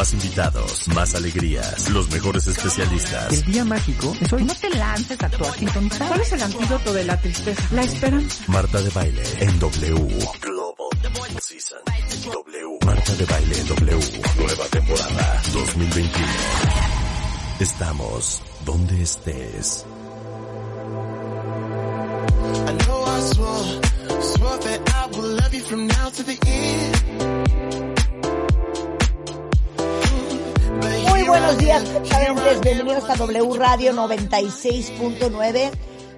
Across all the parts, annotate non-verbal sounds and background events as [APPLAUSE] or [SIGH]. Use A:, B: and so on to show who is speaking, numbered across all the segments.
A: Más invitados, más alegrías, los mejores especialistas.
B: El día mágico es hoy. No te lances a actuar sin ¿Cuál es el antídoto de la tristeza? La esperanza.
A: Marta de Baile en W. Global Season. W. Marta de Baile en W. Nueva temporada 2021. Estamos donde estés.
C: I know I swore, swore that I will love you from now to the end.
D: Buenos días, cuentavientes. Bienvenidos a W Radio 96.9.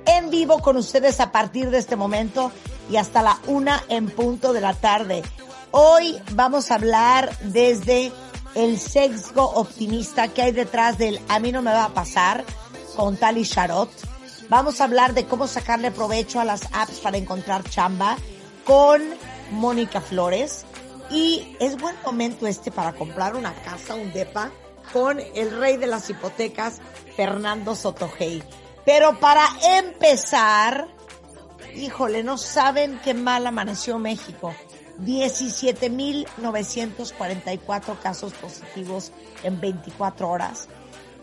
D: En vivo con ustedes a partir de este momento y hasta la una en punto de la tarde. Hoy vamos a hablar desde el sesgo optimista que hay detrás del a mí no me va a pasar con Tali Sharot. Vamos a hablar de cómo sacarle provecho a las apps para encontrar chamba con Mónica Flores. Y es buen momento este para comprar una casa, un depa, con el rey de las hipotecas, Fernando Sotogey. Pero para empezar, híjole, no saben qué mal amaneció México. 17.944 casos positivos en 24 horas.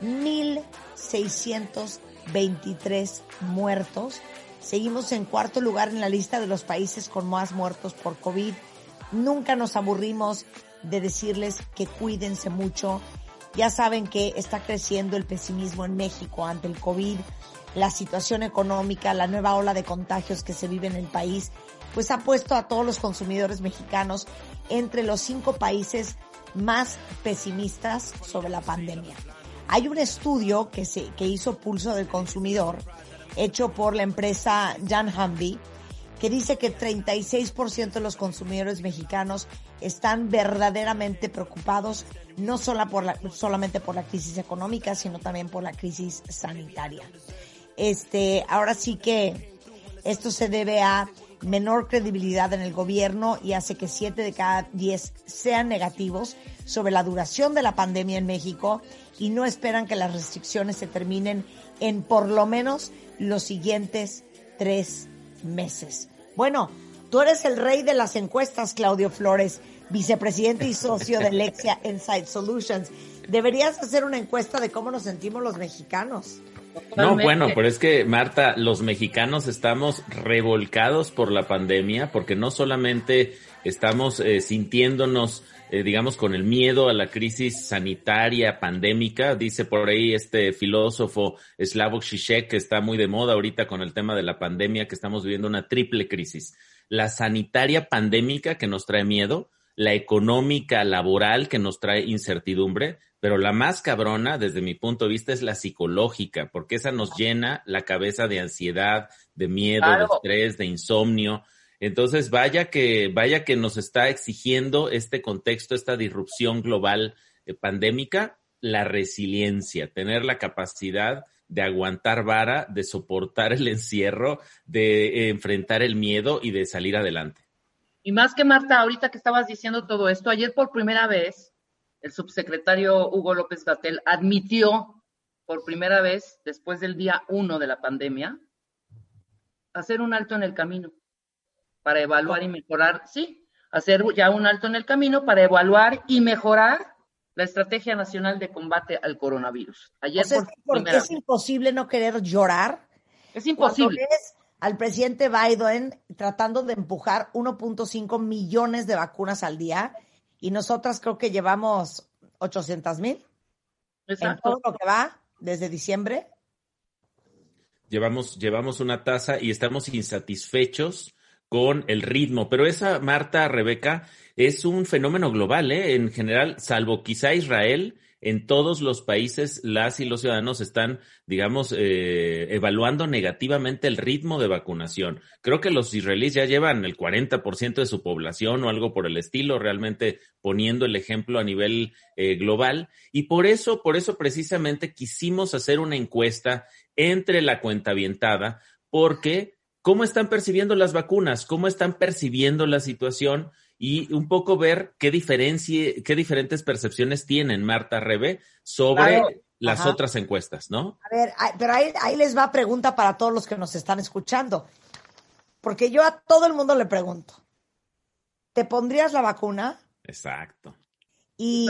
D: 1.623 muertos. Seguimos en cuarto lugar en la lista de los países con más muertos por COVID. Nunca nos aburrimos de decirles que cuídense mucho. Ya saben que está creciendo el pesimismo en México ante el COVID, la situación económica, la nueva ola de contagios que se vive en el país, pues ha puesto a todos los consumidores mexicanos entre los cinco países más pesimistas sobre la pandemia. Hay un estudio que, se, que hizo Pulso del Consumidor, hecho por la empresa Jan Humvee, que dice que 36% de los consumidores mexicanos están verdaderamente preocupados, no por la, solamente por la crisis económica, sino también por la crisis sanitaria. Este, ahora sí que esto se debe a menor credibilidad en el gobierno y hace que 7 de cada 10 sean negativos sobre la duración de la pandemia en México y no esperan que las restricciones se terminen en por lo menos los siguientes tres meses. Bueno, tú eres el rey de las encuestas, Claudio Flores, vicepresidente y socio de Lexia [LAUGHS] Insight Solutions. Deberías hacer una encuesta de cómo nos sentimos los mexicanos.
E: No, bueno, pero es que Marta, los mexicanos estamos revolcados por la pandemia porque no solamente estamos eh, sintiéndonos, eh, digamos, con el miedo a la crisis sanitaria, pandémica, dice por ahí este filósofo Slavoj Žižek, que está muy de moda ahorita con el tema de la pandemia, que estamos viviendo una triple crisis. La sanitaria pandémica que nos trae miedo, la económica laboral que nos trae incertidumbre, pero la más cabrona, desde mi punto de vista, es la psicológica, porque esa nos llena la cabeza de ansiedad, de miedo, de estrés, de insomnio. Entonces, vaya que, vaya que nos está exigiendo este contexto, esta disrupción global eh, pandémica, la resiliencia, tener la capacidad de aguantar vara, de soportar el encierro, de eh, enfrentar el miedo y de salir adelante.
F: Y más que Marta, ahorita que estabas diciendo todo esto, ayer por primera vez el subsecretario Hugo López Gatel admitió por primera vez, después del día uno de la pandemia, hacer un alto en el camino para evaluar y mejorar, sí, hacer ya un alto en el camino para evaluar y mejorar la Estrategia Nacional de Combate al Coronavirus.
D: Ayer o sea, por es, es imposible no querer llorar.
F: Es imposible.
D: Es al presidente Biden tratando de empujar 1.5 millones de vacunas al día y nosotras creo que llevamos 800 mil. En todo lo que va desde diciembre.
E: Llevamos, llevamos una tasa y estamos insatisfechos con el ritmo. Pero esa, Marta, Rebeca, es un fenómeno global, ¿eh? En general, salvo quizá Israel, en todos los países las y los ciudadanos están, digamos, eh, evaluando negativamente el ritmo de vacunación. Creo que los israelíes ya llevan el 40% de su población o algo por el estilo, realmente poniendo el ejemplo a nivel eh, global. Y por eso, por eso precisamente quisimos hacer una encuesta entre la cuenta avientada, porque cómo están percibiendo las vacunas, cómo están percibiendo la situación y un poco ver qué diferencia, qué diferentes percepciones tienen Marta Rebe sobre las otras encuestas, ¿no?
D: A ver, pero ahí, ahí les va pregunta para todos los que nos están escuchando. Porque yo a todo el mundo le pregunto, ¿te pondrías la vacuna?
E: Exacto.
D: Y,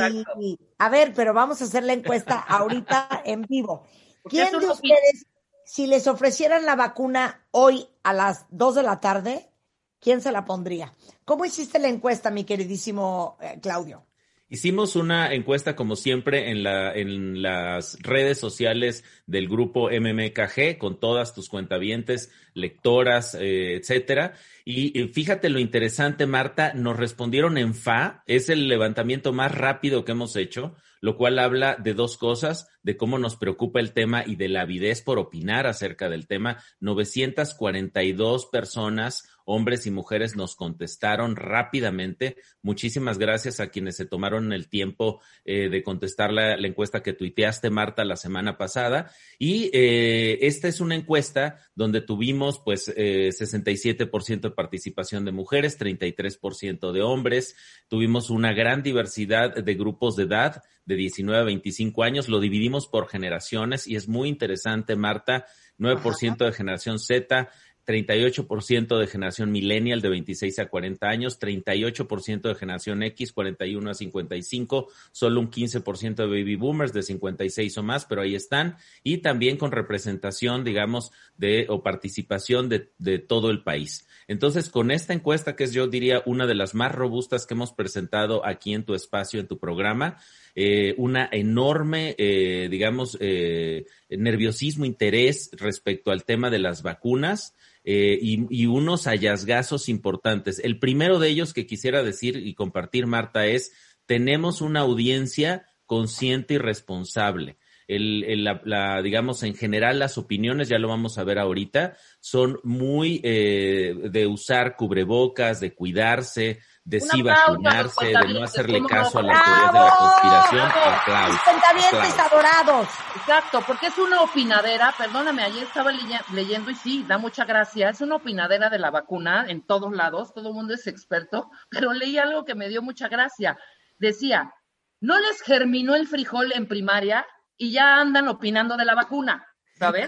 D: a ver, pero vamos a hacer la encuesta ahorita [LAUGHS] en vivo. ¿Quién de ustedes, si les ofrecieran la vacuna hoy a las 2 de la tarde, quién se la pondría? ¿Cómo hiciste la encuesta, mi queridísimo eh, Claudio?
E: Hicimos una encuesta, como siempre, en, la, en las redes sociales del grupo MMKG, con todas tus cuentavientes, lectoras, eh, etcétera. Y, fíjate lo interesante, Marta, nos respondieron en FA, es el levantamiento más rápido que hemos hecho, lo cual habla de dos cosas, de cómo nos preocupa el tema y de la avidez por opinar acerca del tema. 942 personas hombres y mujeres nos contestaron rápidamente. Muchísimas gracias a quienes se tomaron el tiempo eh, de contestar la, encuesta que tuiteaste, Marta, la semana pasada. Y eh, esta es una encuesta donde tuvimos pues eh, 67% de participación de mujeres, 33% de hombres. Tuvimos una gran diversidad de grupos de edad de 19 a 25 años. Lo dividimos por generaciones y es muy interesante, Marta. 9% de generación Z, 38% de generación millennial de 26 a 40 años, 38% de generación X, 41 a 55, solo un 15% de baby boomers de 56 o más, pero ahí están, y también con representación, digamos, de o participación de, de todo el país. Entonces, con esta encuesta, que es yo diría una de las más robustas que hemos presentado aquí en tu espacio, en tu programa, eh, una enorme, eh, digamos, eh, nerviosismo, interés respecto al tema de las vacunas. Eh, y, unos hallazgazos importantes. El primero de ellos que quisiera decir y compartir, Marta, es tenemos una audiencia consciente y responsable. El, la, digamos, en general las opiniones, ya lo vamos a ver ahorita, son muy de usar cubrebocas, de cuidarse, de sí vacunarse, de no hacerle caso a las teorías de la conspiración.
D: Aplausos. adorados.
F: Exacto, porque es una opinadera, perdóname, ayer estaba leyendo y sí, da mucha gracia, es una opinadera de la vacuna en todos lados, todo el mundo es experto, [LAUGHS] pero leí algo que me dio mucha gracia. Decía, no les germinó el frijol en primaria y ya andan opinando de la vacuna, ¿sabes?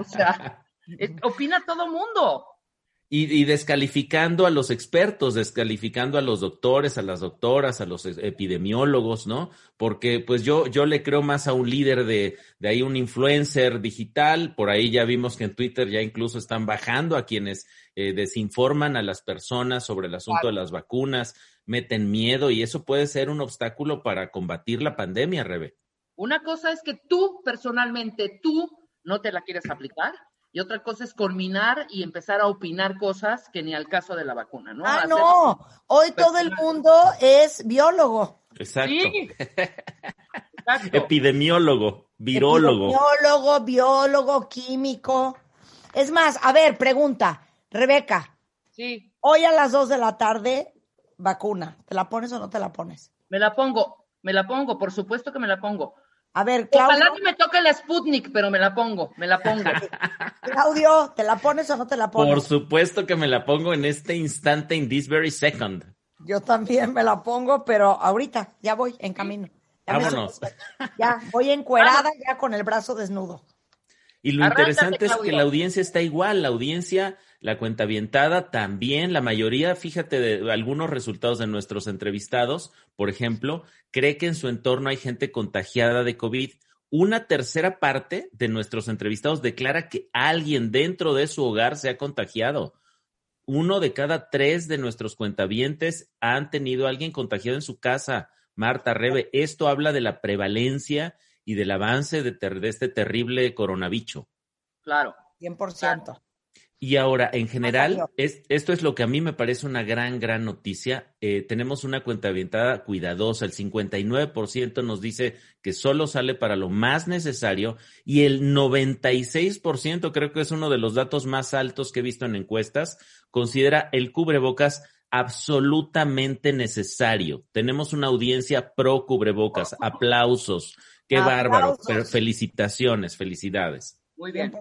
F: O sea, [LAUGHS] opina todo mundo.
E: Y, descalificando a los expertos, descalificando a los doctores, a las doctoras, a los epidemiólogos, ¿no? Porque pues yo, yo le creo más a un líder de, de ahí, un influencer digital. Por ahí ya vimos que en Twitter ya incluso están bajando a quienes eh, desinforman a las personas sobre el asunto de las vacunas, meten miedo y eso puede ser un obstáculo para combatir la pandemia, Rebe.
F: Una cosa es que tú personalmente, tú no te la quieres aplicar y otra cosa es culminar y empezar a opinar cosas que ni al caso de la vacuna, ¿no?
D: Ah, no, hoy todo el mundo es biólogo.
E: Exacto. Epidemiólogo, virólogo.
D: Epidemiólogo, biólogo, químico. Es más, a ver, pregunta, Rebeca.
F: Sí.
D: Hoy a las dos de la tarde, vacuna. ¿Te la pones o no te la pones?
F: Me la pongo, me la pongo, por supuesto que me la pongo.
D: A ver, Claudio.
F: Ojalá que me toque la Sputnik, pero me la pongo, me la pongo. [LAUGHS]
D: Claudio, ¿te la pones o no te la pones?
E: Por supuesto que me la pongo en este instante, in this very second.
D: Yo también me la pongo, pero ahorita, ya voy en camino.
E: Ya Vámonos.
D: ya, voy encuerada, ya con el brazo desnudo.
E: Y lo interesante es que la audiencia está igual, la audiencia, la cuenta avientada también, la mayoría, fíjate, de algunos resultados de nuestros entrevistados, por ejemplo, cree que en su entorno hay gente contagiada de COVID. Una tercera parte de nuestros entrevistados declara que alguien dentro de su hogar se ha contagiado. Uno de cada tres de nuestros cuentavientes han tenido a alguien contagiado en su casa. Marta Rebe, esto habla de la prevalencia y del avance de, este terrible coronavirus.
F: Claro.
D: 100%.
E: Y ahora, en general, es, esto es lo que a mí me parece una gran, gran noticia. Eh, tenemos una cuenta aventada cuidadosa. El 59% nos dice que solo sale para lo más necesario y el 96%, creo que es uno de los datos más altos que he visto en encuestas, considera el cubrebocas absolutamente necesario. Tenemos una audiencia pro cubrebocas. Aplausos. Qué bárbaro. felicitaciones, felicidades.
F: Muy bien.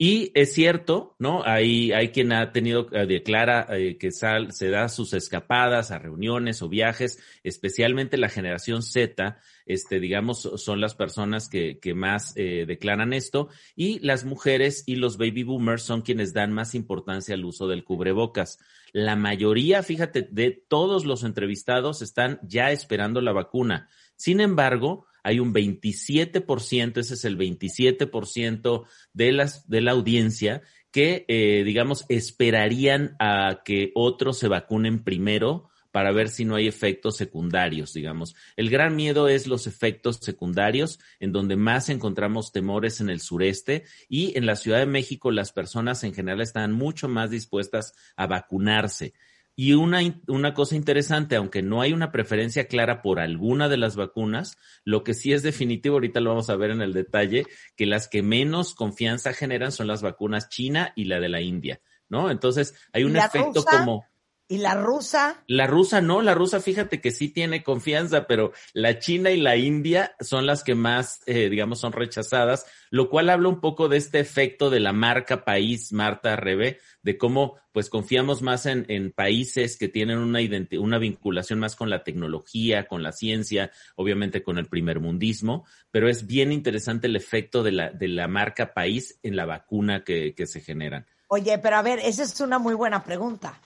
E: Y es cierto, ¿no? Hay, hay quien ha tenido, eh, declara eh, que sal, se da sus escapadas a reuniones o viajes, especialmente la generación Z, este, digamos, son las personas que, que más eh, declaran esto, y las mujeres y los baby boomers son quienes dan más importancia al uso del cubrebocas. La mayoría, fíjate, de todos los entrevistados están ya esperando la vacuna. Sin embargo, hay un 27%, ese es el 27% de, las, de la audiencia que, eh, digamos, esperarían a que otros se vacunen primero para ver si no hay efectos secundarios, digamos. El gran miedo es los efectos secundarios, en donde más encontramos temores en el sureste y en la Ciudad de México las personas en general están mucho más dispuestas a vacunarse. Y una, una cosa interesante, aunque no hay una preferencia clara por alguna de las vacunas, lo que sí es definitivo, ahorita lo vamos a ver en el detalle, que las que menos confianza generan son las vacunas China y la de la India, ¿no? Entonces hay un efecto como
D: ¿Y la rusa?
E: La rusa no, la rusa fíjate que sí tiene confianza, pero la China y la India son las que más, eh, digamos, son rechazadas, lo cual habla un poco de este efecto de la marca país, Marta Rebe, de cómo pues confiamos más en, en países que tienen una, una vinculación más con la tecnología, con la ciencia, obviamente con el primer mundismo, pero es bien interesante el efecto de la, de la marca país en la vacuna que, que se generan.
D: Oye, pero a ver, esa es una muy buena pregunta.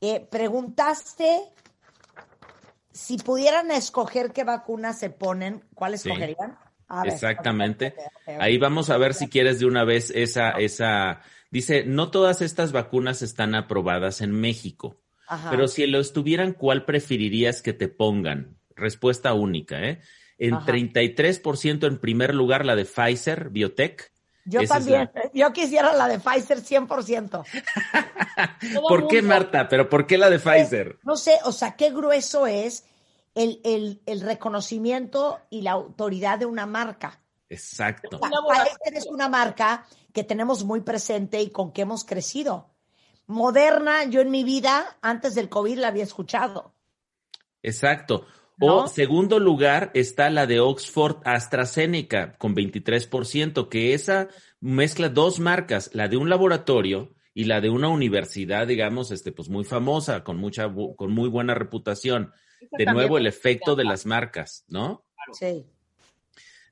D: Eh, preguntaste si pudieran escoger qué vacunas se ponen, ¿cuál escogerían?
E: Exactamente. Ahí vamos a ver si quieres de una vez esa, esa. Dice, no todas estas vacunas están aprobadas en México, pero si lo estuvieran, ¿cuál preferirías que te pongan? Respuesta única, ¿eh? En 33% en primer lugar la de Pfizer, Biotech,
D: yo también. Yo quisiera la de Pfizer 100%. [LAUGHS]
E: ¿Por qué, Marta? ¿Pero por qué la de Pfizer?
D: No sé, o sea, qué grueso es el, el, el reconocimiento y la autoridad de una marca.
E: Exacto.
D: Pfizer es una marca que tenemos muy presente y con que hemos crecido. Moderna, yo en mi vida, antes del COVID, la había escuchado.
E: Exacto. O segundo lugar está la de Oxford AstraZeneca con 23%, que esa mezcla dos marcas, la de un laboratorio y la de una universidad, digamos, este, pues muy famosa, con mucha, con muy buena reputación. De nuevo, el efecto de las marcas, ¿no?
D: Sí.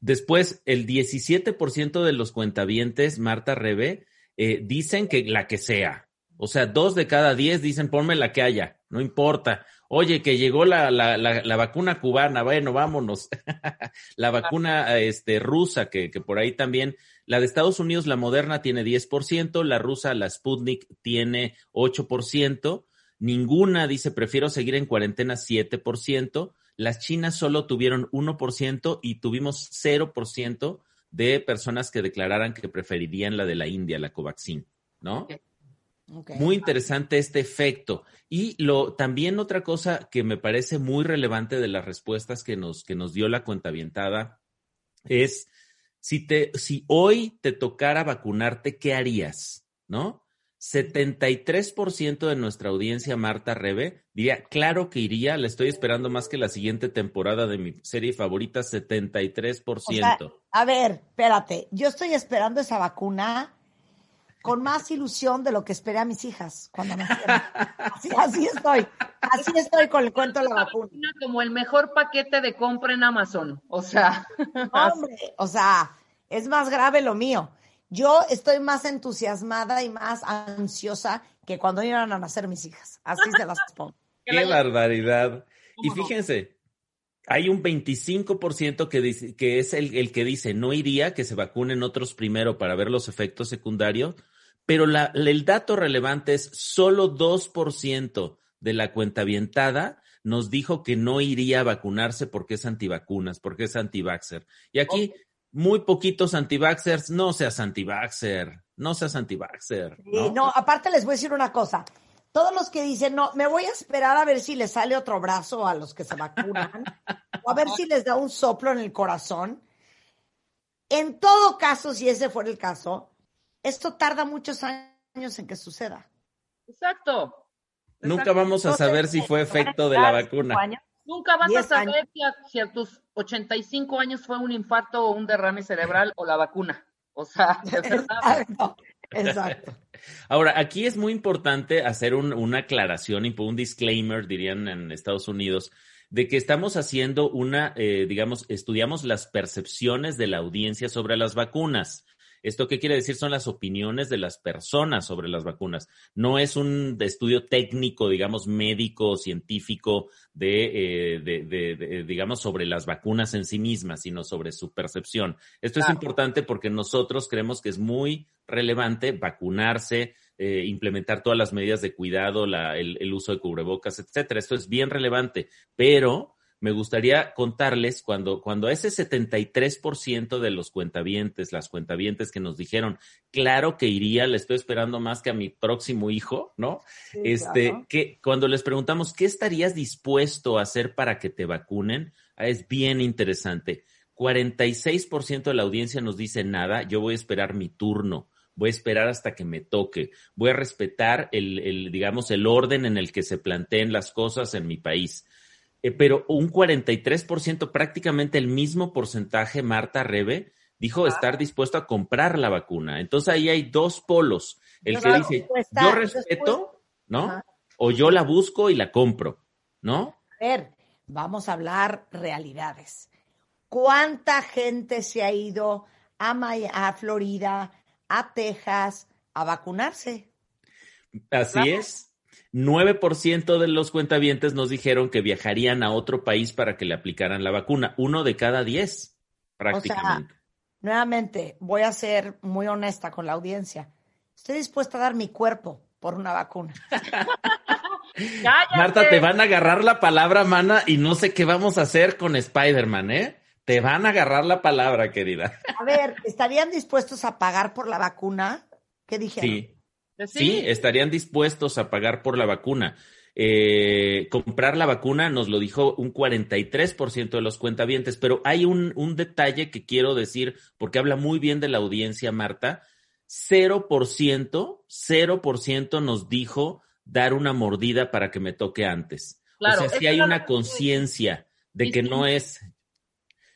E: Después, el 17% de los cuentavientes, Marta Rebe, eh, dicen que la que sea. O sea, dos de cada diez dicen ponme la que haya, no importa. Oye, que llegó la, la, la, vacuna cubana, bueno, vámonos. [LAUGHS] la vacuna este, rusa, que, que por ahí también, la de Estados Unidos, la moderna, tiene 10%, la rusa, la Sputnik, tiene 8%, ninguna dice prefiero seguir en cuarentena 7%, las chinas solo tuvieron 1% y tuvimos 0% de personas que declararan que preferirían la de la India, la Covaxin, ¿no? Muy interesante este efecto. Y lo, también otra cosa que me parece muy relevante de las respuestas que nos, que nos dio la cuentavientada es si te, si hoy te tocara vacunarte, ¿qué harías? ¿No? 73% de nuestra audiencia, Marta Rebe, diría, claro que iría, le estoy esperando más que la siguiente temporada de mi serie favorita, 73%.
D: a ver, espérate, yo estoy esperando esa vacuna con más ilusión de lo que esperé a mis hijas cuando nacieron. Así, así estoy, así estoy con el cuento de la vacuna.
F: Como el mejor paquete de compra en Amazon, o sea.
D: Hombre, o sea, es más grave lo mío. Yo estoy más entusiasmada y más ansiosa que cuando iban a nacer mis hijas. Así se las pongo.
E: Qué barbaridad. Y fíjense, hay un 25% que, dice, que es el, el, que dice no iría, que se vacunen otros primero para ver los efectos secundarios, pero la, el dato relevante es solo 2% de la cuenta avientada nos dijo que no iría a vacunarse porque es antivacunas, porque es antivaxer. Y aquí, muy poquitos antivaxers, no seas antivaxer, no seas antivaxer. ¿no?
D: no, aparte les voy a decir una cosa. Todos los que dicen, no, me voy a esperar a ver si les sale otro brazo a los que se vacunan, [LAUGHS] o a ver si les da un soplo en el corazón. En todo caso, si ese fuera el caso, esto tarda muchos años en que suceda.
F: Exacto.
E: Nunca vamos a saber si fue efecto de la vacuna.
F: Nunca vas a saber si a, tus 85 años fue un infarto o un derrame cerebral o la vacuna. O sea, de verdad.
D: Exacto, exacto. [LAUGHS]
E: Ahora, aquí es muy importante hacer un- una aclaración y un disclaimer, dirían en Estados Unidos, de que estamos haciendo una, eh, digamos, estudiamos las percepciones de la audiencia sobre las vacunas. ¿Esto qué quiere decir? Son las opiniones de las personas sobre las vacunas. No es un estudio técnico, digamos, médico, científico, de, eh, de- de- de- digamos, sobre las vacunas en sí mismas, sino sobre su percepción. Esto es importante porque nosotros creemos que es muy relevante vacunarse, eh, implementar todas las medidas de cuidado, la- el, el uso de cubrebocas, etcétera. Esto es bien relevante, pero me gustaría contarles cuando, cuando ese 73% de los cuentavientes, las cuentavientes que nos dijeron, claro que iría, le estoy esperando más que a mi próximo hijo, ¿no?
D: Sí,
E: este,
D: claro.
E: que cuando les preguntamos qué estarías dispuesto a hacer para que te vacunen, ah, es bien interesante. 46% de la audiencia nos dice nada, yo voy a esperar mi turno, voy a esperar hasta que me toque, voy a respetar el, el, digamos, el orden en el que se planteen las cosas en mi país. Eh, pero un 43%, prácticamente el mismo porcentaje, Marta Rebe, dijo estar dispuesto a comprar la vacuna. Entonces ahí hay dos polos. El que dice, yo respeto, ¿no?
D: Ajá.
E: O yo la busco y la compro, ¿no?
D: A ver, vamos a hablar realidades. ¿Cuánta gente se ha ido a, Maya- a Florida, a Texas, a vacunarse?
E: Así es. 9% de los cuentavientes nos dijeron que viajarían a otro país para que le aplicaran la vacuna. Uno de cada diez, prácticamente.
D: Nuevamente, voy a ser muy honesta con la audiencia. Estoy dispuesta a dar mi cuerpo por una vacuna. [LAUGHS]
E: Marta, te van a agarrar la palabra, mana, y no sé qué vamos a hacer con Spider-Man, ¿eh? Te van a agarrar la palabra, querida.
D: A ver, ¿estarían dispuestos a pagar por la vacuna? ¿Qué dijeron?
E: Sí.
F: Pues
E: Sí, estarían dispuestos a pagar por la vacuna. Eh, comprar la vacuna nos lo dijo un 43% de los cuentavientes, pero hay un, un detalle que quiero decir porque habla muy bien de la audiencia, Marta. 0%, 0% nos dijo dar una mordida para que me toque antes.
F: Claro,
E: o sea, si hay una conciencia de que no es,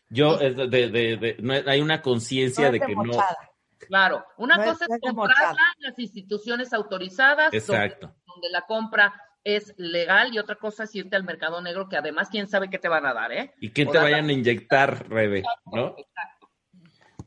E: yo, de, de- de- no hay una conciencia
D: No
E: de que no.
F: Claro, una
D: No
F: cosa es
D: es
F: comprarla en las instituciones autorizadas, donde,
E: Exacto.
F: donde la compra es legal, y otra cosa es irte al mercado negro, que además quién sabe qué te van a dar, ¿eh?
E: Y que
F: O
E: te vayan a inyectar, [LAUGHS] Rebe, ¿no?
F: Exacto.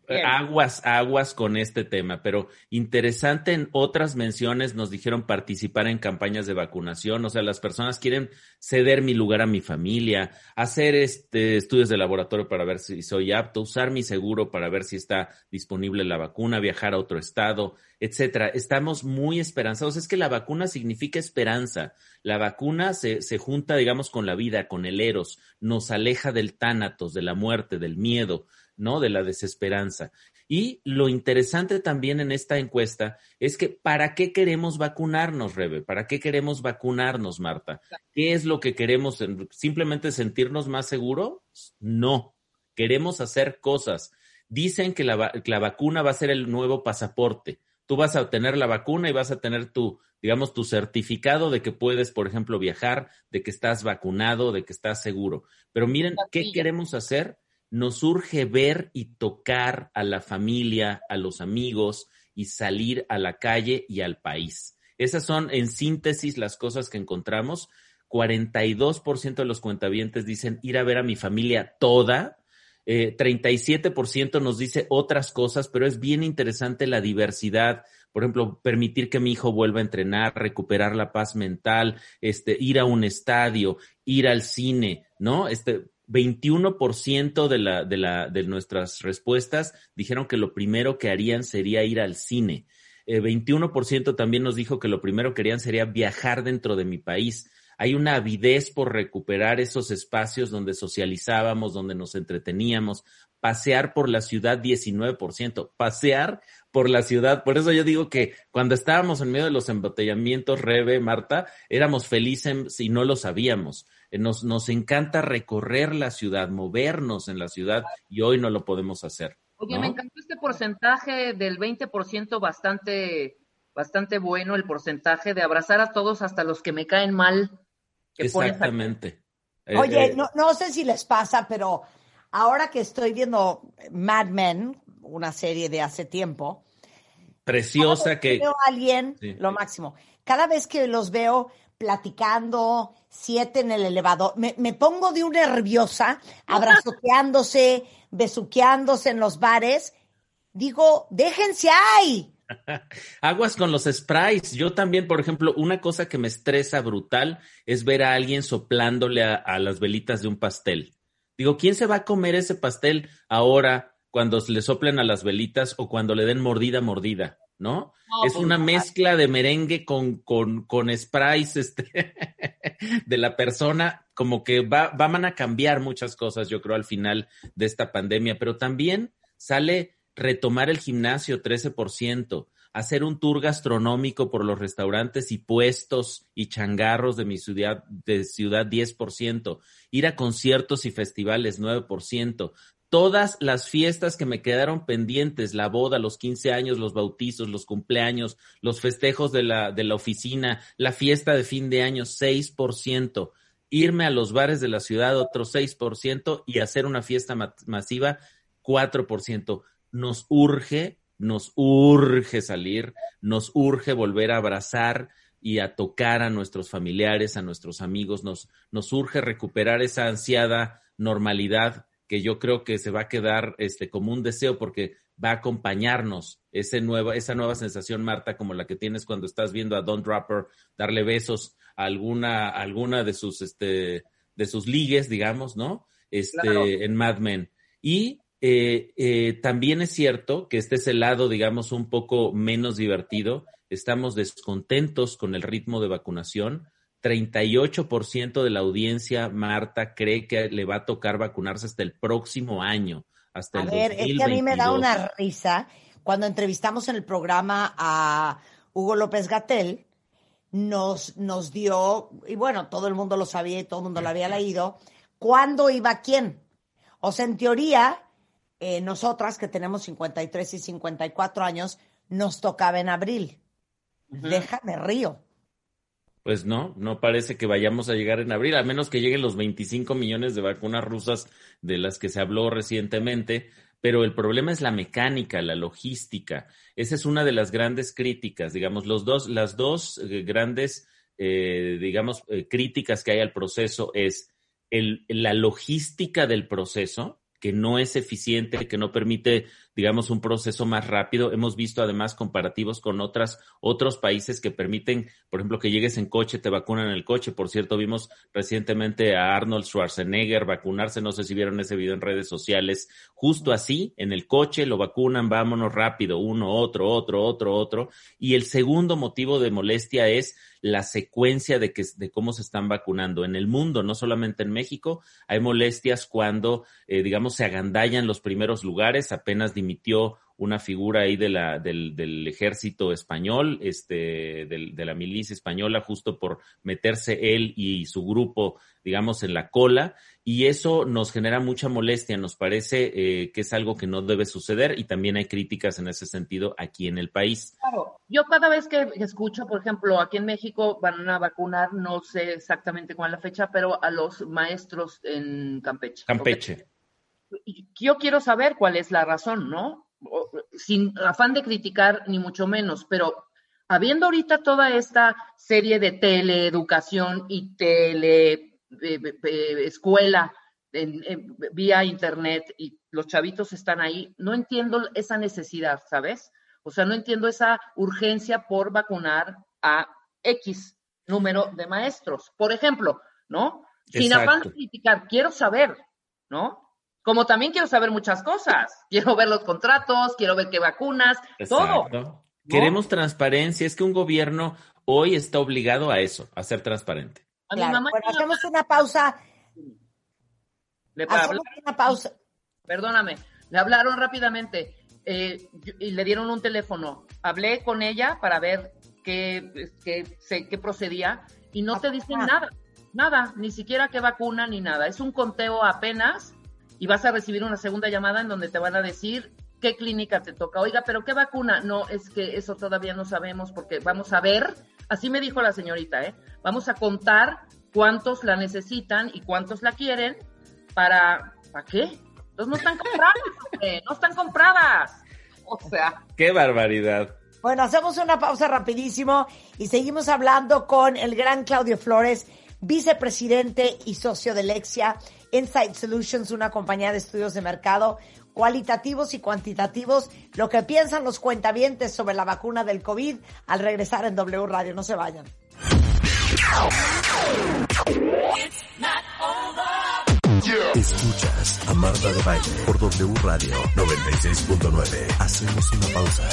E: Eh,
F: Bien.
E: Aguas, aguas con este tema, pero interesante en otras menciones nos dijeron participar en campañas de vacunación, o sea, las personas quieren ceder mi lugar a mi familia, hacer este estudios de laboratorio para ver si soy apto, usar mi seguro para ver si está disponible la vacuna, viajar a otro estado, etcétera. Estamos muy esperanzados. Es que la vacuna significa esperanza. La vacuna se, se junta, digamos, con la vida, con el eros, nos aleja del tánatos, de la muerte, del miedo. ¿No? De la desesperanza. Y lo interesante también en esta encuesta es que ¿para qué queremos vacunarnos, Rebe? ¿Para qué queremos vacunarnos, Marta? ¿Qué es lo que queremos? ¿Simplemente sentirnos más seguros? No. Queremos hacer cosas. Dicen que la, la vacuna va a ser el nuevo pasaporte. Tú vas a obtener la vacuna y vas a tener tu, digamos, tu certificado de que puedes, por ejemplo, viajar, de que estás vacunado, de que estás seguro. Pero miren, ¿qué queremos hacer? Nos urge ver y tocar a la familia, a los amigos y salir a la calle y al país. Esas son, en síntesis, las cosas que encontramos. 42% de los cuentavientes dicen ir a ver a mi familia toda. Eh, 37% nos dice otras cosas, pero es bien interesante la diversidad. Por ejemplo, permitir que mi hijo vuelva a entrenar, recuperar la paz mental, este, ir a un estadio, ir al cine, ¿no? Este, 21% de, la, de, la, de nuestras respuestas dijeron que lo primero que harían sería ir al cine. Eh, 21% también nos dijo que lo primero que harían sería viajar dentro de mi país. Hay una avidez por recuperar esos espacios donde socializábamos, donde nos entreteníamos, pasear por la ciudad 19%, pasear por la ciudad. Por eso yo digo que cuando estábamos en medio de los embotellamientos, Rebe, Marta, éramos felices y no lo sabíamos. Eh, Nos, nos encanta recorrer la ciudad, movernos en la ciudad y hoy no lo podemos hacer.
F: Oye,
E: ¿no?
F: me encantó este porcentaje del 20% bastante, bastante bueno, el porcentaje de abrazar a todos hasta los que me caen mal. que.
E: Exactamente. Eh,
D: Oye,
E: eh,
D: no, no sé si les pasa, pero ahora que estoy viendo Mad Men, una serie de hace tiempo,
E: Preciosa que...
D: veo a alguien,
E: Sí.
D: lo máximo. Cada vez que los veo platicando, siete en el elevador, me, me pongo de una nerviosa, abrazoteándose, [LAUGHS] besuqueándose en los bares. Digo, déjense ahí. [LAUGHS]
E: Aguas con los sprays. Yo también, por ejemplo, una cosa que me estresa brutal es ver a alguien soplándole a, a las velitas de un pastel. Digo, ¿quién se va a comer ese pastel ahora cuando le soplen a las velitas o cuando le den mordida, mordida? ¿No?
F: No,
E: es
F: pues,
E: una mezcla de merengue con, con, con sprays este, [LAUGHS] de la persona, como que va, van a cambiar muchas cosas, yo creo, al final de esta pandemia, pero también sale retomar el gimnasio 13%, hacer un tour gastronómico por los restaurantes y puestos y changarros de mi ciudad, de ciudad 10%, ir a conciertos y festivales 9%, todas las fiestas que me quedaron pendientes, la boda, los 15 años, los bautizos, los cumpleaños, los festejos de la, de la oficina, la fiesta de fin de año, 6%, irme a los bares de la ciudad, otro 6%, y hacer una fiesta ma- masiva, 4%. Nos urge, nos urge salir, nos urge volver a abrazar y a tocar a nuestros familiares, a nuestros amigos, nos, nos urge recuperar esa ansiada normalidad que yo creo que se va a quedar este, como un deseo porque va a acompañarnos ese nueva, esa nueva sensación, Marta, como la que tienes cuando estás viendo a Don Draper darle besos a alguna, a alguna de sus, este, de sus ligues, digamos, ¿no? Este,
F: Claro.
E: en Mad Men. Y eh, eh, también es cierto que este es el lado, digamos, un poco menos divertido. Estamos descontentos con el ritmo de vacunación. 38% de la audiencia, Marta, cree que le va a tocar vacunarse hasta el próximo año, hasta
D: A
E: el
D: ver, es que a mí me da
E: 2022.
D: una risa cuando entrevistamos en el programa a Hugo López Gatel, nos, nos dio, y bueno, todo el mundo lo sabía y todo el mundo lo había leído, cuándo iba quién. O sea, en teoría, eh, nosotras que tenemos 53 y 54 años, nos tocaba en abril. Déjame río.
E: Pues no, no parece que vayamos a llegar en abril, a menos que lleguen los 25 millones de vacunas rusas de las que se habló recientemente, pero el problema es la mecánica, la logística. Esa es una de las grandes críticas, digamos, los dos, las dos eh, grandes, eh, digamos, eh, críticas que hay al proceso es la logística del proceso, que no es eficiente, que no permite, digamos, un proceso más rápido. Hemos visto además comparativos con otras, otros países que permiten, por ejemplo, que llegues en coche, te vacunan en el coche. Por cierto, vimos recientemente a Arnold Schwarzenegger vacunarse, no sé si vieron ese video en redes sociales, justo así, en el coche, lo vacunan, vámonos rápido, uno, otro, otro, otro, otro. Y el segundo motivo de molestia es la secuencia de, que, de cómo se están vacunando. En el mundo, no solamente en México, hay molestias cuando, eh, digamos, se agandallan los primeros lugares. Apenas dimitió una figura ahí de la, del, del ejército español, este, del, de la milicia española, justo por meterse él y su grupo, digamos, en la cola. Y eso nos genera mucha molestia, nos parece eh, que es algo que no debe suceder y también hay críticas en ese sentido aquí en el país.
F: Claro, yo cada vez que escucho, por ejemplo, aquí en México van a vacunar, no sé exactamente cuál es la fecha, pero a los maestros en Campeche.
E: Campeche.
F: Y Yo quiero saber cuál es la razón, ¿no? Sin afán de criticar, ni mucho menos, pero habiendo ahorita toda esta serie de teleeducación y tele eh, eh, escuela en- en- vía internet y los chavitos están ahí, no entiendo esa necesidad, ¿sabes? O sea, no entiendo esa urgencia por vacunar a X número de maestros, por ejemplo, ¿no? Sin afán de criticar, quiero saber, ¿no? Como también quiero saber muchas cosas. Quiero ver los contratos, quiero ver qué vacunas, todo.
E: Queremos transparencia. Es que un gobierno hoy está obligado a eso, a ser transparente.
F: A mi mamá
D: bueno, hacemos una pausa.
F: le
D: Hacemos
F: hablaron-
D: una pausa.
F: perdóname, le hablaron rápidamente eh, y le dieron un teléfono. Hablé con ella para ver qué, qué, se- qué procedía y no te dicen
D: Ah.
F: nada, nada, ni siquiera qué vacuna ni nada. Es un conteo apenas y vas a recibir una segunda llamada en donde te van a decir qué clínica te toca. Oiga, pero qué vacuna. No, es que eso todavía no sabemos porque vamos a ver, así me dijo la señorita, ¿eh? Vamos a contar cuántos la necesitan y cuántos la quieren para, ¿para qué? Entonces no están compradas, [LAUGHS] no están compradas. O sea.
E: Qué barbaridad.
D: Bueno, hacemos una pausa rapidísimo y seguimos hablando con el gran Claudio Flores, vicepresidente y socio de Lexia Insight Solutions, una compañía de estudios de mercado cualitativos y cuantitativos, lo que piensan los cuentavientes sobre la vacuna del COVID al regresar en W Radio. No se vayan.
A: Escuchas a Marta de Baile por W Radio 96.9. Hacemos una pausa.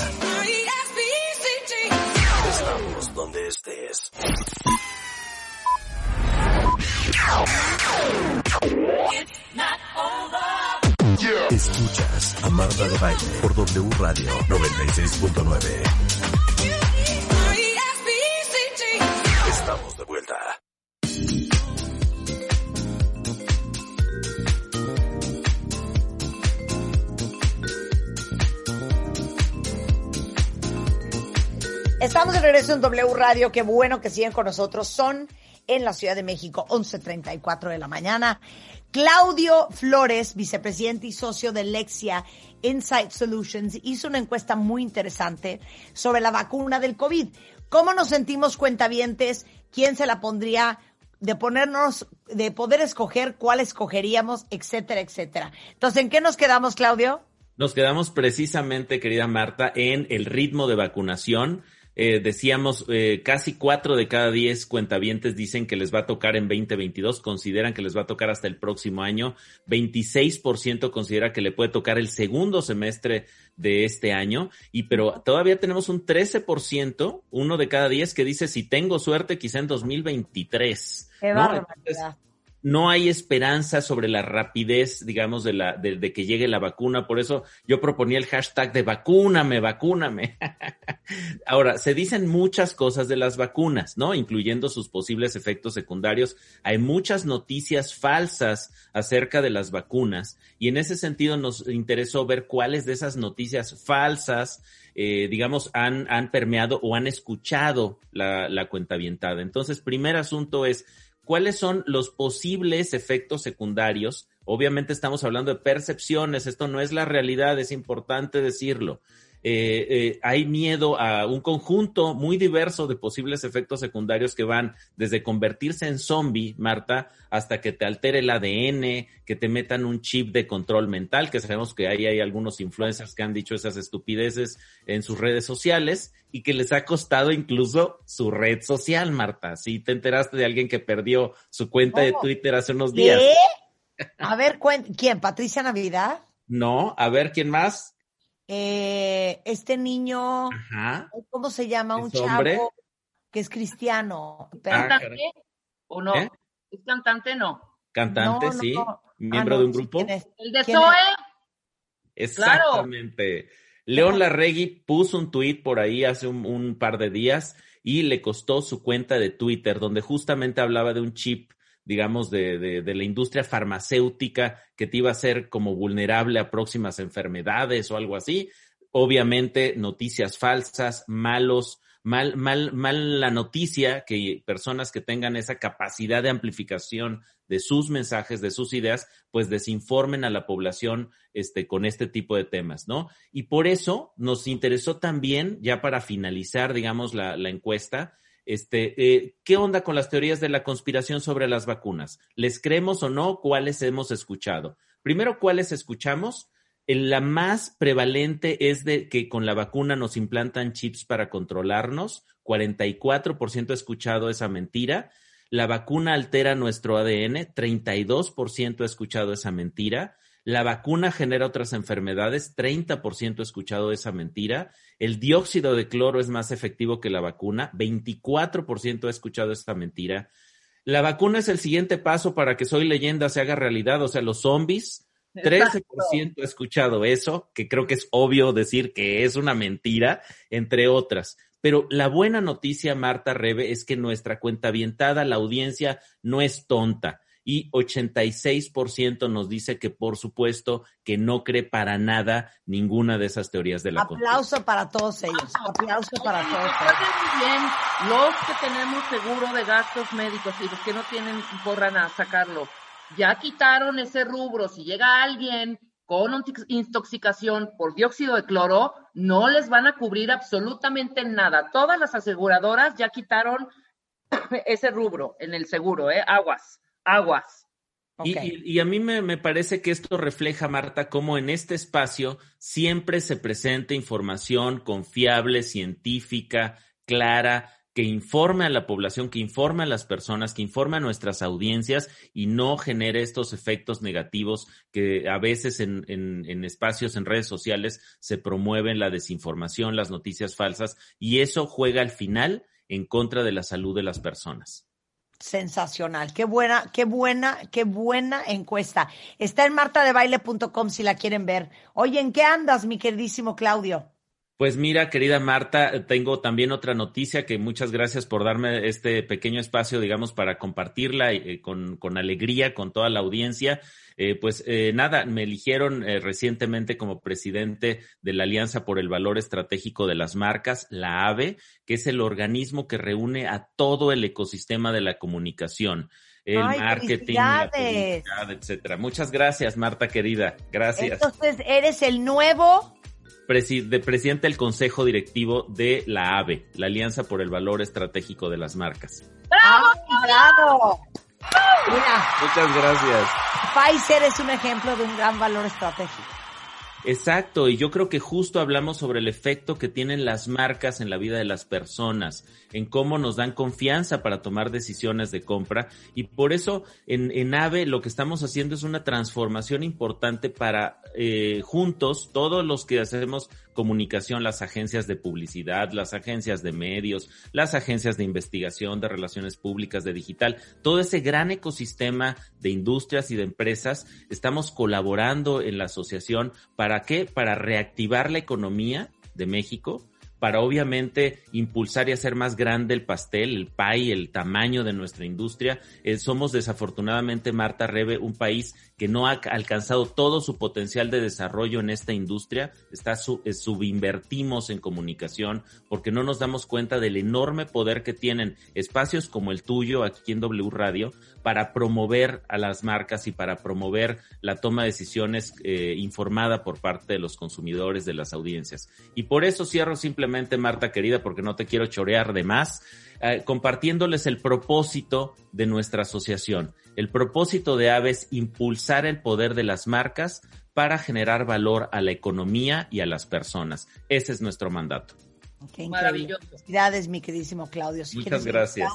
A: Marta de Baile por W Radio 96.9. Estamos de vuelta.
D: Estamos de regreso en W Radio. Qué bueno que siguen con nosotros. Son en la Ciudad de México, 11.34 de la mañana. Claudio Flores, vicepresidente y socio de Lexia Insight Solutions, hizo una encuesta muy interesante sobre la vacuna del COVID. ¿Cómo nos sentimos cuentavientes? ¿Quién se la pondría? De ponernos, de poder escoger cuál escogeríamos, etcétera, etcétera. Entonces, ¿en qué nos quedamos, Claudio?
E: Nos quedamos precisamente, querida Marta, en el ritmo de vacunación eh, decíamos, eh, casi cuatro de cada diez cuentavientes dicen que les va a tocar en 2022, consideran que les va a tocar hasta el próximo año, 26% considera que le puede tocar el segundo semestre de este año, y pero todavía tenemos un 13%, uno de cada diez que dice si tengo suerte quizá en 2023.
D: Qué
E: ¿no?
D: Entonces,
E: no hay esperanza sobre la rapidez, digamos, de, la, de, de, que llegue la vacuna. Por eso yo proponía el hashtag de vacúname, vacúname. [LAUGHS] Ahora, se dicen muchas cosas de las vacunas, ¿no? Incluyendo sus posibles efectos secundarios. Hay muchas noticias falsas acerca de las vacunas y en ese sentido nos interesó ver cuáles de esas noticias falsas eh, digamos, han, han permeado o han escuchado la, la cuenta avientada. Entonces, primer asunto es, cuáles son los posibles efectos secundarios. Obviamente estamos hablando de percepciones, esto no es la realidad, es importante decirlo. Eh, eh, hay miedo a un conjunto muy diverso de posibles efectos secundarios que van desde convertirse en zombie, Marta, hasta que te altere el ADN, que te metan un chip de control mental, que sabemos que ahí hay algunos influencers que han dicho esas estupideces en sus redes sociales y que les ha costado incluso su red social, Marta. Si te enteraste de alguien que perdió su cuenta de Twitter hace unos días.
D: ¿Qué? A ver, ¿quién? ¿Patricia Navidad?
E: No, a ver, ¿quién más?
D: Eh, este niño,
E: Ajá.
D: ¿cómo se llama? Un chavo
E: hombre?
D: que es cristiano.
E: Ah,
F: ¿Cantante
E: caray.
F: o no?
E: ¿Eh?
F: ¿Es cantante no?
E: Cantante,
D: No, no,
E: sí.
D: no.
E: Miembro
D: Ah,
E: de un grupo.
F: ¿El de
D: ¿Quién
F: Zoe?
E: Exactamente. León Larregui puso un tuit por ahí hace un, un par de días y le costó su cuenta de Twitter, donde justamente hablaba de un chip, digamos, de, de, de la industria farmacéutica que te iba a hacer como vulnerable a próximas enfermedades o algo así. Obviamente, noticias falsas, malos, mal, mal, mal la noticia que personas que tengan esa capacidad de amplificación de sus mensajes, de sus ideas, pues desinformen a la población este, con este tipo de temas, ¿no? Y por eso nos interesó también, ya para finalizar, digamos, la, la encuesta, este, eh, ¿qué onda con las teorías de la conspiración sobre las vacunas? ¿Les creemos o no? ¿Cuáles hemos escuchado? Primero, ¿cuáles escuchamos? La más prevalente es de que con la vacuna nos implantan chips para controlarnos. 44% he escuchado esa mentira. La vacuna altera nuestro ADN. 32% he escuchado esa mentira. La vacuna genera otras enfermedades. 30% he escuchado esa mentira. El dióxido de cloro es más efectivo que la vacuna. 24% he escuchado esta mentira. La vacuna es el siguiente paso para que Soy leyenda se haga realidad. O sea, los zombies 13% he escuchado eso, que creo que es obvio decir que es una mentira, entre otras. Pero la buena noticia, Marta Rebe, es que nuestra cuenta avientada, la audiencia, no es tonta. Y 86% nos dice que, por supuesto, que no cree para nada ninguna de esas teorías de la
D: Aplauso para todos ellos. Aplauso para todos ellos.
F: Recuerden muy bien, los que tenemos seguro de gastos médicos y los que no tienen, corran a sacarlo. Ya quitaron ese rubro. Si llega alguien con intoxicación por dióxido de cloro, no les van a cubrir absolutamente nada. Todas las aseguradoras ya quitaron [COUGHS] ese rubro en el seguro, ¿eh? Aguas, aguas.
E: Y, a mí me, me, parece que esto refleja, Marta, cómo en este espacio siempre se presenta información confiable, científica, clara, que informe a la población, que informe a las personas, que informe a nuestras audiencias y no genere estos efectos negativos que a veces en, en, espacios, en redes sociales, se promueven la desinformación, las noticias falsas y eso juega al final en contra de la salud de las personas.
D: Sensacional, qué buena, qué buena, qué buena encuesta. Está en martadebaile.com si la quieren ver. Oye, ¿en qué andas, mi queridísimo Claudio?
E: Pues mira, querida Marta, tengo también otra noticia que muchas gracias por darme este pequeño espacio, digamos, para compartirla eh, con, con, alegría con toda la audiencia. Eh, pues eh, nada, me eligieron recientemente como presidente de la Alianza por el Valor Estratégico de las Marcas, la AVE, que es el organismo que reúne a todo el ecosistema de la comunicación el marketing, la publicidad, etcétera. Muchas gracias, Marta querida. Gracias.
D: Entonces, eres el nuevo
E: de presidente del Consejo Directivo de la AVE, la Alianza por el Valor Estratégico de las Marcas.
D: ¡Bravo! ¡Bravo!
E: Muchas gracias.
D: Pfizer es un ejemplo de un gran valor estratégico.
E: Exacto, y yo creo que justo hablamos sobre el efecto que tienen las marcas en la vida de las personas, en cómo nos dan confianza para tomar decisiones de compra, y por eso en, en AVE lo que estamos haciendo es una transformación importante para eh, juntos, todos los que hacemos comunicación, las agencias de publicidad, las agencias de medios, las agencias de investigación, de relaciones públicas, de digital, todo ese gran ecosistema de industrias y de empresas, estamos colaborando en la asociación. ¿Para qué? Para reactivar la economía de México, para obviamente impulsar y hacer más grande el pastel, el pay, el tamaño de nuestra industria. Eh, somos desafortunadamente, Marta Rebe, un país que no ha alcanzado todo su potencial de desarrollo en esta industria. Está eh, subinvertimos en comunicación porque no nos damos cuenta del enorme poder que tienen espacios como el tuyo aquí en W Radio para promover a las marcas y para promover la toma de decisiones eh, informada por parte de los consumidores, de las audiencias. Y por eso cierro simplemente, Marta querida, porque no te quiero chorear de más, eh, compartiéndoles el propósito de nuestra asociación. El propósito de Aves impulsar el poder de las marcas para generar valor a la economía y a las personas. Ese es nuestro mandato.
D: Maravilloso. Felicidades, mi queridísimo Claudio.
E: Muchas gracias.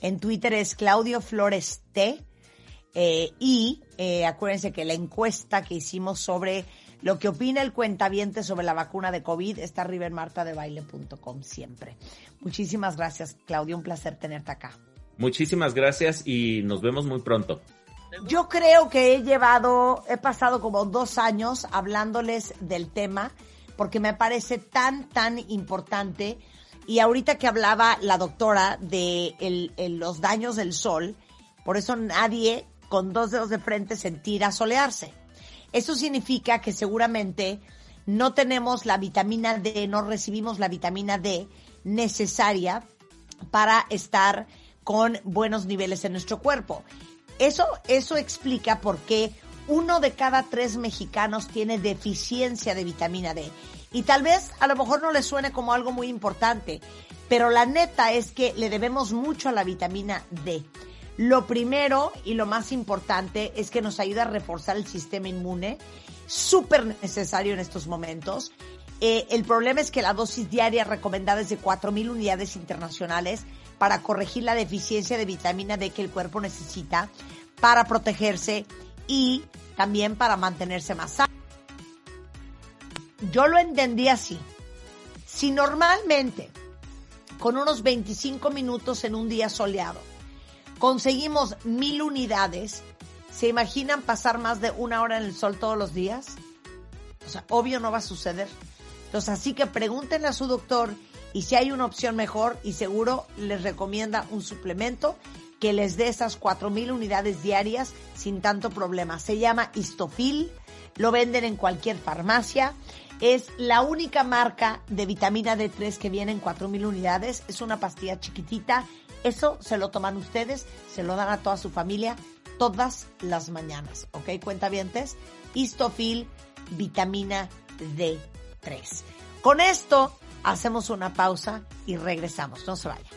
D: en Twitter es Claudio Flores T. Eh, y eh, acuérdense que la encuesta que hicimos sobre lo que opina el cuentaviente sobre la vacuna de COVID está arriba en martadebaile.com siempre. Muchísimas gracias, Claudio. Un placer tenerte acá.
E: Muchísimas gracias y nos vemos muy pronto.
D: Yo creo que he llevado, he pasado como dos años hablándoles del tema porque me parece tan, tan importante. Y ahorita que hablaba la doctora de los daños del sol, por eso nadie con dos dedos de frente sentirá solearse. Eso significa que seguramente no tenemos la vitamina D, no recibimos la vitamina D necesaria para estar con buenos niveles en nuestro cuerpo. Eso, eso explica por qué uno de cada tres mexicanos tiene deficiencia de vitamina D. Y tal vez a lo mejor no le suene como algo muy importante, pero la neta es que le debemos mucho a la vitamina D. Lo primero y lo más importante es que nos ayuda a reforzar el sistema inmune, súper necesario en estos momentos. Eh, el problema es que la dosis diaria recomendada es de 4.000 unidades internacionales para corregir la deficiencia de vitamina D que el cuerpo necesita para protegerse y también para mantenerse más sano. Yo lo entendí así. Si normalmente con unos 25 minutos en un día soleado conseguimos mil unidades, ¿se imaginan pasar más de una hora en el sol todos los días? O sea, obvio no va a suceder. Entonces, así que pregúntenle a su doctor y si hay una opción mejor y seguro les recomienda un suplemento que les dé esas 4.000 unidades diarias sin tanto problema. Se llama Histofil, lo venden en cualquier farmacia. Es la única marca de vitamina D3 que viene en 4.000 unidades. Es una pastilla chiquitita eso se lo toman ustedes, se lo dan a toda su familia todas las mañanas, ¿ok? Cuentavientes, Histofil, vitamina D3. Con esto Hacemos una pausa y regresamos. No se vaya.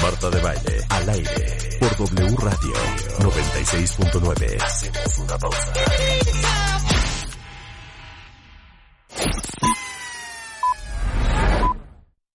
A: Marta de Baile, al aire, por W Radio 96.9. Hacemos una pausa.